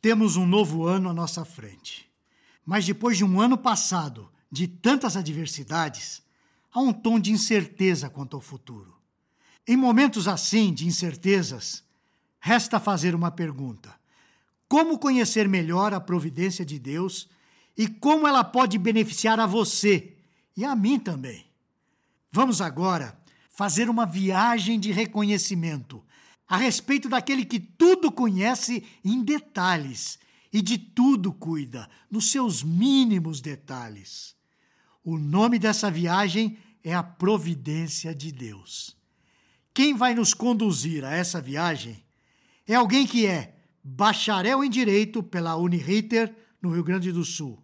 Temos um novo ano à nossa frente. Mas depois de um ano passado de tantas adversidades, há um tom de incerteza quanto ao futuro. Em momentos assim de incertezas, resta fazer uma pergunta: como conhecer melhor a providência de Deus e como ela pode beneficiar a você e a mim também? Vamos agora fazer uma viagem de reconhecimento a respeito daquele que tudo conhece em detalhes e de tudo cuida, nos seus mínimos detalhes. O nome dessa viagem é a providência de Deus. Quem vai nos conduzir a essa viagem é alguém que é bacharel em Direito pela Uniriter, no Rio Grande do Sul,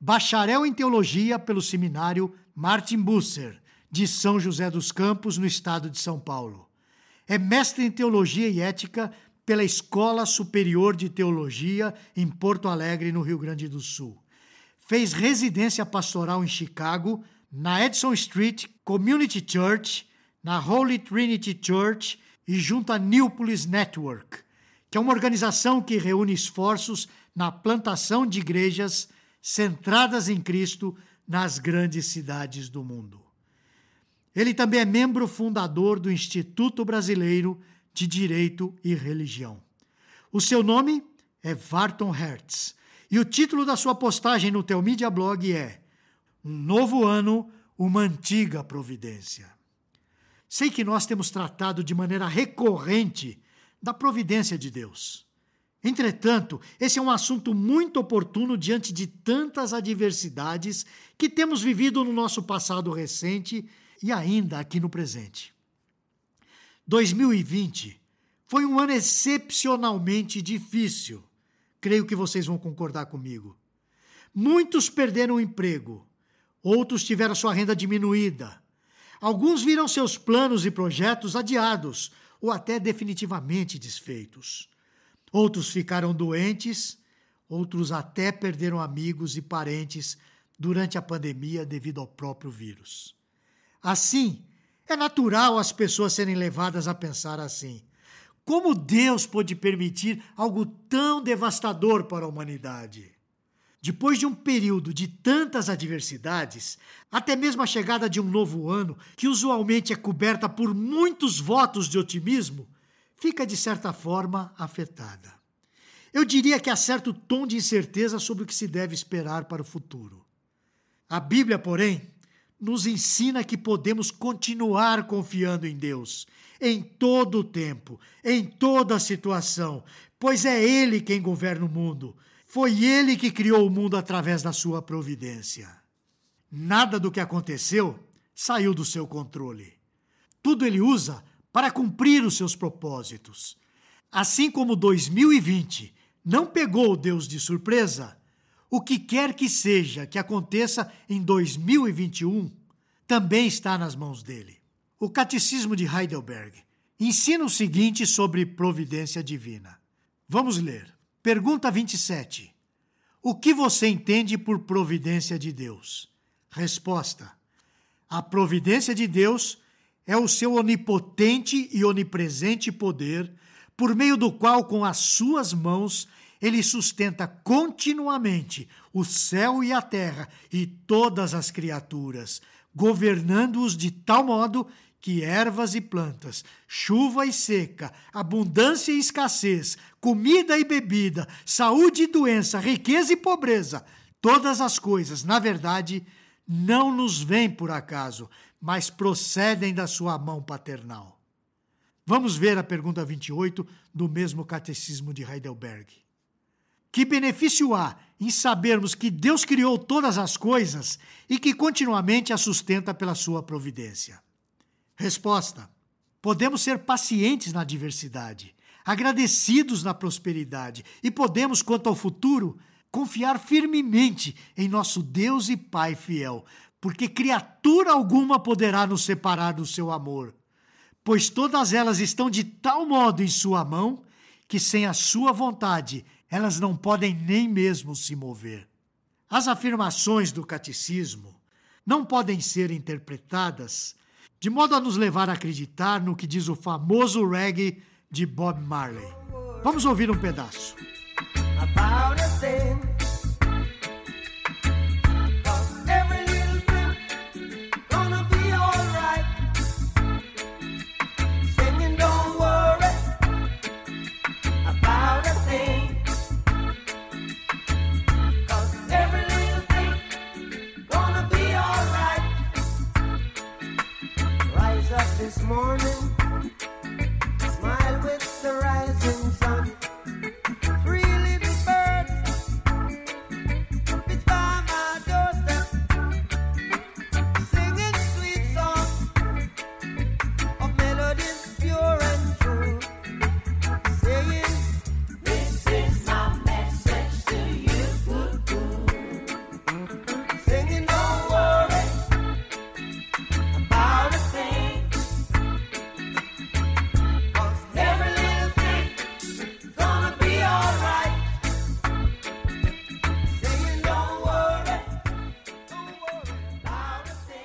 bacharel em Teologia pelo Seminário Martin Busser, de São José dos Campos, no estado de São Paulo é mestre em Teologia e Ética pela Escola Superior de Teologia em Porto Alegre, no Rio Grande do Sul. Fez residência pastoral em Chicago, na Edison Street Community Church, na Holy Trinity Church e junto à Newpolis Network, que é uma organização que reúne esforços na plantação de igrejas centradas em Cristo nas grandes cidades do mundo. Ele também é membro fundador do Instituto Brasileiro de Direito e Religião. O seu nome é Varton Hertz e o título da sua postagem no Telmídia Blog é Um Novo Ano, Uma Antiga Providência. Sei que nós temos tratado de maneira recorrente da providência de Deus. Entretanto, esse é um assunto muito oportuno diante de tantas adversidades que temos vivido no nosso passado recente e ainda aqui no presente. 2020 foi um ano excepcionalmente difícil. Creio que vocês vão concordar comigo. Muitos perderam o emprego, outros tiveram sua renda diminuída. Alguns viram seus planos e projetos adiados ou até definitivamente desfeitos. Outros ficaram doentes, outros até perderam amigos e parentes durante a pandemia devido ao próprio vírus. Assim, é natural as pessoas serem levadas a pensar assim. Como Deus pôde permitir algo tão devastador para a humanidade? Depois de um período de tantas adversidades, até mesmo a chegada de um novo ano, que usualmente é coberta por muitos votos de otimismo, fica de certa forma afetada. Eu diria que há certo tom de incerteza sobre o que se deve esperar para o futuro. A Bíblia, porém, nos ensina que podemos continuar confiando em Deus em todo o tempo, em toda a situação, pois é Ele quem governa o mundo. Foi Ele que criou o mundo através da sua providência. Nada do que aconteceu saiu do seu controle. Tudo ele usa para cumprir os seus propósitos. Assim como 2020 não pegou Deus de surpresa, o que quer que seja que aconteça em 2021 também está nas mãos dele. O Catecismo de Heidelberg ensina o seguinte sobre providência divina. Vamos ler. Pergunta 27. O que você entende por providência de Deus? Resposta: A providência de Deus é o seu onipotente e onipresente poder, por meio do qual, com as suas mãos, ele sustenta continuamente o céu e a terra e todas as criaturas, governando-os de tal modo que ervas e plantas, chuva e seca, abundância e escassez, comida e bebida, saúde e doença, riqueza e pobreza, todas as coisas, na verdade, não nos vêm por acaso, mas procedem da sua mão paternal. Vamos ver a pergunta 28 do mesmo Catecismo de Heidelberg. Que benefício há em sabermos que Deus criou todas as coisas e que continuamente as sustenta pela sua providência? Resposta: Podemos ser pacientes na adversidade, agradecidos na prosperidade e podemos, quanto ao futuro, confiar firmemente em nosso Deus e Pai fiel, porque criatura alguma poderá nos separar do seu amor, pois todas elas estão de tal modo em sua mão que sem a sua vontade elas não podem nem mesmo se mover. As afirmações do catecismo não podem ser interpretadas de modo a nos levar a acreditar no que diz o famoso reggae de Bob Marley. Vamos ouvir um pedaço.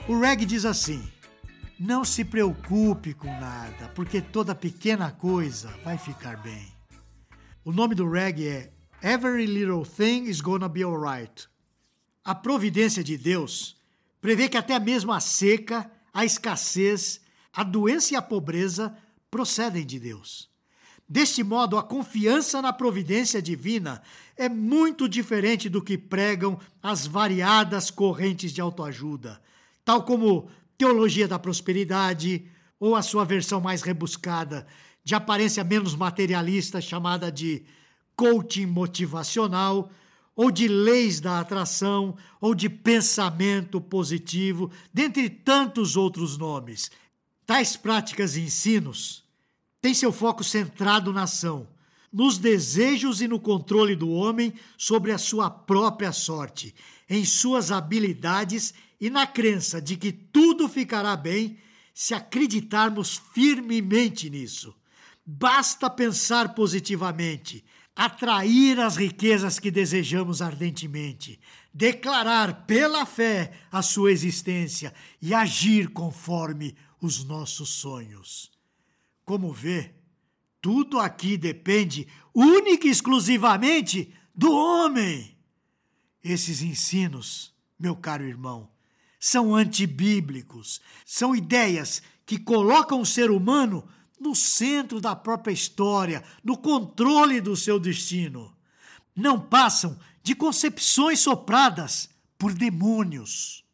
O Reg diz assim: Não se preocupe com nada, porque toda pequena coisa vai ficar bem. O nome do Reg é Every Little Thing is Gonna Be Alright. A providência de Deus prevê que até mesmo a seca, a escassez, a doença e a pobreza procedem de Deus. Deste modo, a confiança na providência divina é muito diferente do que pregam as variadas correntes de autoajuda, tal como Teologia da Prosperidade, ou a sua versão mais rebuscada, de aparência menos materialista, chamada de coaching motivacional, ou de leis da atração, ou de pensamento positivo, dentre tantos outros nomes. Tais práticas e ensinos têm seu foco centrado na ação, nos desejos e no controle do homem sobre a sua própria sorte, em suas habilidades e na crença de que tudo ficará bem se acreditarmos firmemente nisso. Basta pensar positivamente, atrair as riquezas que desejamos ardentemente, declarar pela fé a sua existência e agir conforme os nossos sonhos. Como vê, tudo aqui depende única e exclusivamente do homem. Esses ensinos, meu caro irmão, são antibíblicos, são ideias que colocam o ser humano no centro da própria história, no controle do seu destino. Não passam de concepções sopradas por demônios.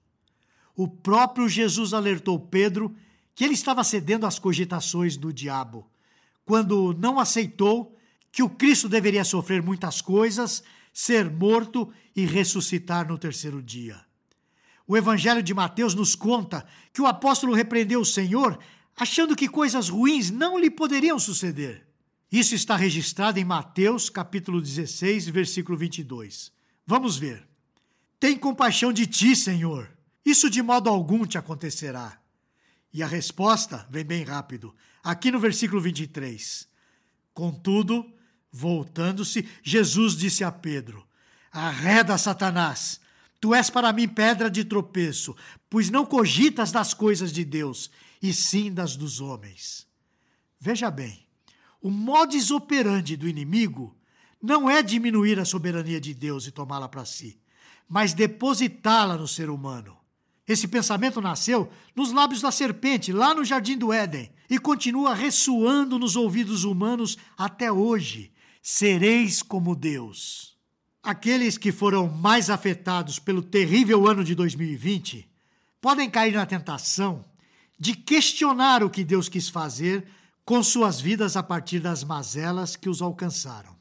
O próprio Jesus alertou Pedro que ele estava cedendo às cogitações do diabo, quando não aceitou que o Cristo deveria sofrer muitas coisas, ser morto e ressuscitar no terceiro dia. O Evangelho de Mateus nos conta que o apóstolo repreendeu o Senhor achando que coisas ruins não lhe poderiam suceder. Isso está registrado em Mateus, capítulo 16, versículo 22. Vamos ver. Tem compaixão de ti, Senhor. Isso de modo algum te acontecerá. E a resposta vem bem rápido, aqui no versículo 23. Contudo, voltando-se, Jesus disse a Pedro: Arreda, Satanás, Tu és para mim pedra de tropeço, pois não cogitas das coisas de Deus, e sim das dos homens. Veja bem, o modus operandi do inimigo não é diminuir a soberania de Deus e tomá-la para si, mas depositá-la no ser humano. Esse pensamento nasceu nos lábios da serpente, lá no jardim do Éden, e continua ressoando nos ouvidos humanos até hoje. Sereis como Deus. Aqueles que foram mais afetados pelo terrível ano de 2020 podem cair na tentação de questionar o que Deus quis fazer com suas vidas a partir das mazelas que os alcançaram.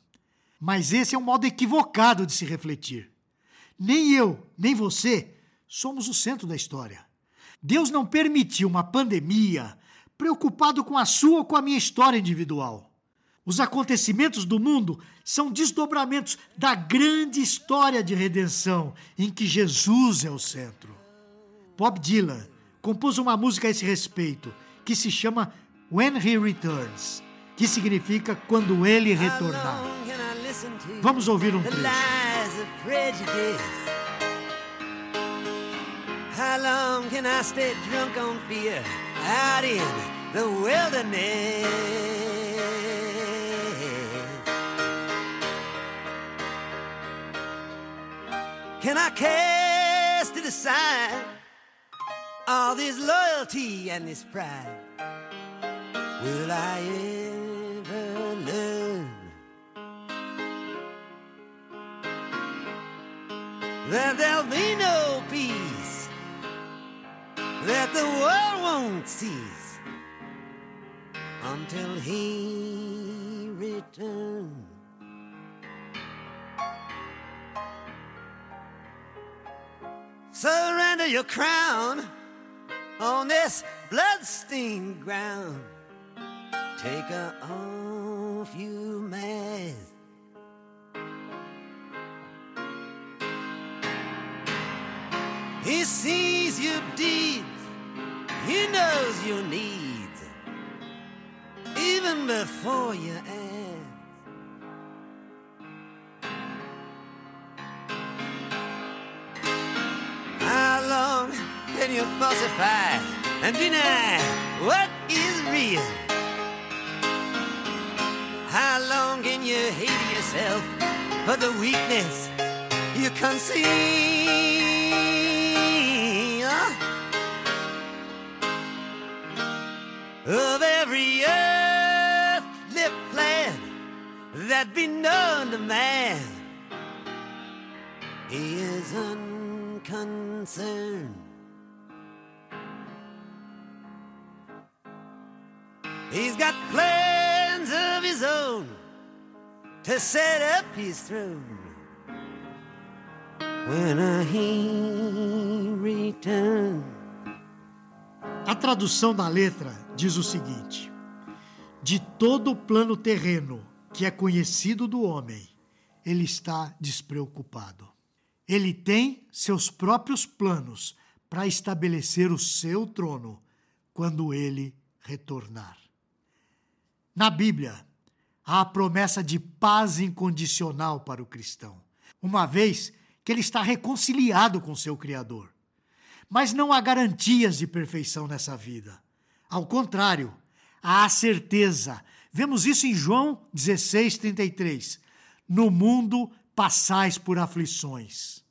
Mas esse é um modo equivocado de se refletir. Nem eu, nem você somos o centro da história. Deus não permitiu uma pandemia preocupado com a sua ou com a minha história individual. Os acontecimentos do mundo são desdobramentos da grande história de redenção em que Jesus é o centro. Bob Dylan compôs uma música a esse respeito que se chama When He Returns, que significa quando ele retornar. Vamos ouvir um trecho. How long can I stay drunk on fear out in the wilderness? Can I cast it aside? All this loyalty and this pride, will I ever learn that there'll be no peace, that the world won't cease until he returns? Surrender your crown on this bloodstained ground. Take her off, you man. He sees your deeds, he knows your needs, even before you ask. Can you falsify and deny what is real? How long can you hate yourself for the weakness you conceal? Of every earthly plan that be known to man, he is unconcerned. He's got plans of his own to set up his throne when he returns. A tradução da letra diz o seguinte: De todo o plano terreno que é conhecido do homem, ele está despreocupado. Ele tem seus próprios planos para estabelecer o seu trono quando ele retornar. Na Bíblia, há a promessa de paz incondicional para o cristão, uma vez que ele está reconciliado com seu Criador. Mas não há garantias de perfeição nessa vida. Ao contrário, há a certeza. Vemos isso em João 16, 33. No mundo passais por aflições.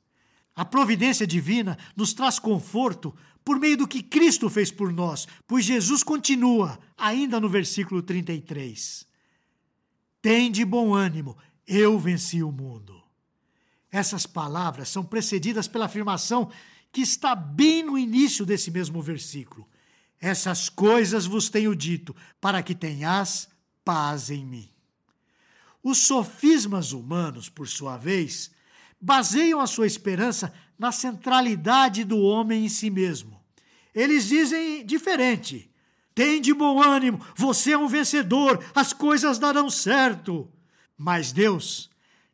A providência divina nos traz conforto por meio do que Cristo fez por nós, pois Jesus continua, ainda no versículo 33. Tem de bom ânimo, eu venci o mundo. Essas palavras são precedidas pela afirmação que está bem no início desse mesmo versículo. Essas coisas vos tenho dito, para que tenhas paz em mim. Os sofismas humanos, por sua vez, baseiam a sua esperança na centralidade do homem em si mesmo. Eles dizem diferente. Tem de bom ânimo, você é um vencedor, as coisas darão certo. Mas Deus,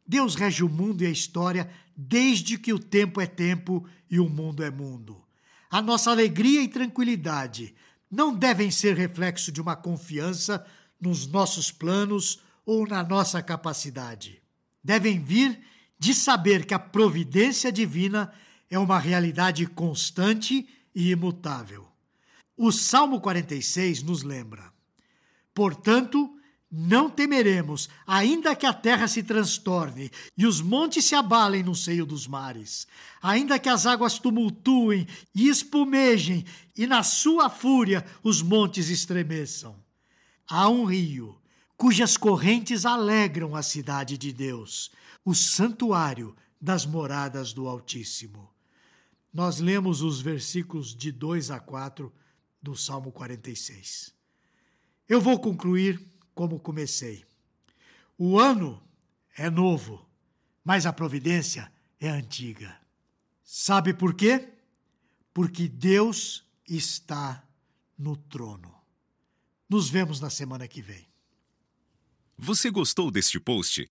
Deus rege o mundo e a história desde que o tempo é tempo e o mundo é mundo. A nossa alegria e tranquilidade não devem ser reflexo de uma confiança nos nossos planos ou na nossa capacidade. Devem vir de saber que a providência divina é uma realidade constante e imutável. O Salmo 46 nos lembra: Portanto, não temeremos, ainda que a terra se transtorne e os montes se abalem no seio dos mares, ainda que as águas tumultuem e espumejem e na sua fúria os montes estremeçam. Há um rio cujas correntes alegram a cidade de Deus, o santuário das moradas do Altíssimo. Nós lemos os versículos de 2 a 4 do Salmo 46. Eu vou concluir como comecei. O ano é novo, mas a providência é antiga. Sabe por quê? Porque Deus está no trono. Nos vemos na semana que vem. Você gostou deste post?